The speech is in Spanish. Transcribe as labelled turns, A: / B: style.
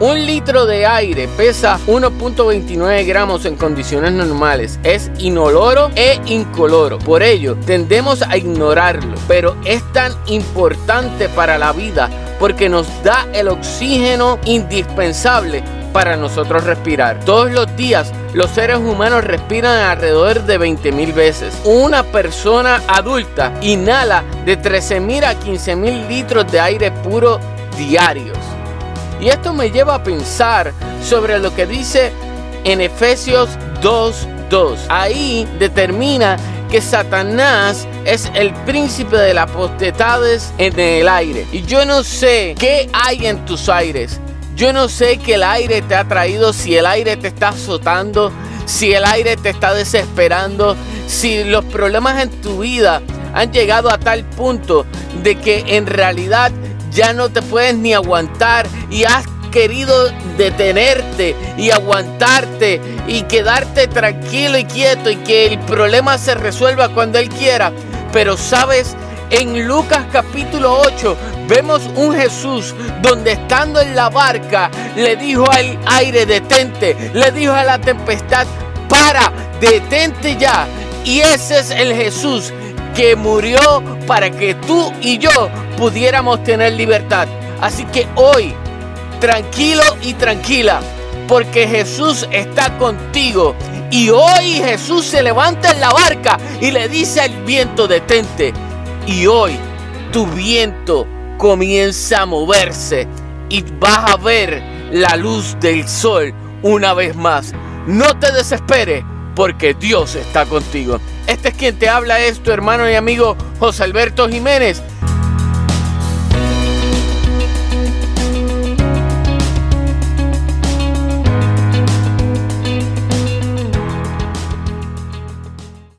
A: Un litro de aire pesa 1.29 gramos en condiciones normales. Es inoloro e incoloro. Por ello, tendemos a ignorarlo. Pero es tan importante para la vida porque nos da el oxígeno indispensable para nosotros respirar. Todos los días los seres humanos respiran alrededor de 20.000 veces. Una persona adulta inhala de 13.000 a 15.000 litros de aire puro diarios. Y esto me lleva a pensar sobre lo que dice en Efesios 2.2. Ahí determina que Satanás es el príncipe de las potestades en el aire. Y yo no sé qué hay en tus aires. Yo no sé qué el aire te ha traído, si el aire te está azotando, si el aire te está desesperando, si los problemas en tu vida han llegado a tal punto de que en realidad ya no te puedes ni aguantar y has querido detenerte y aguantarte y quedarte tranquilo y quieto y que el problema se resuelva cuando Él quiera. Pero sabes, en Lucas capítulo 8 vemos un Jesús donde estando en la barca le dijo al aire detente, le dijo a la tempestad, para, detente ya. Y ese es el Jesús que murió para que tú y yo pudiéramos tener libertad. Así que hoy tranquilo y tranquila, porque Jesús está contigo. Y hoy Jesús se levanta en la barca y le dice al viento, detente. Y hoy tu viento comienza a moverse y vas a ver la luz del sol una vez más. No te desesperes porque Dios está contigo. Este es quien te habla, es tu hermano y amigo José Alberto Jiménez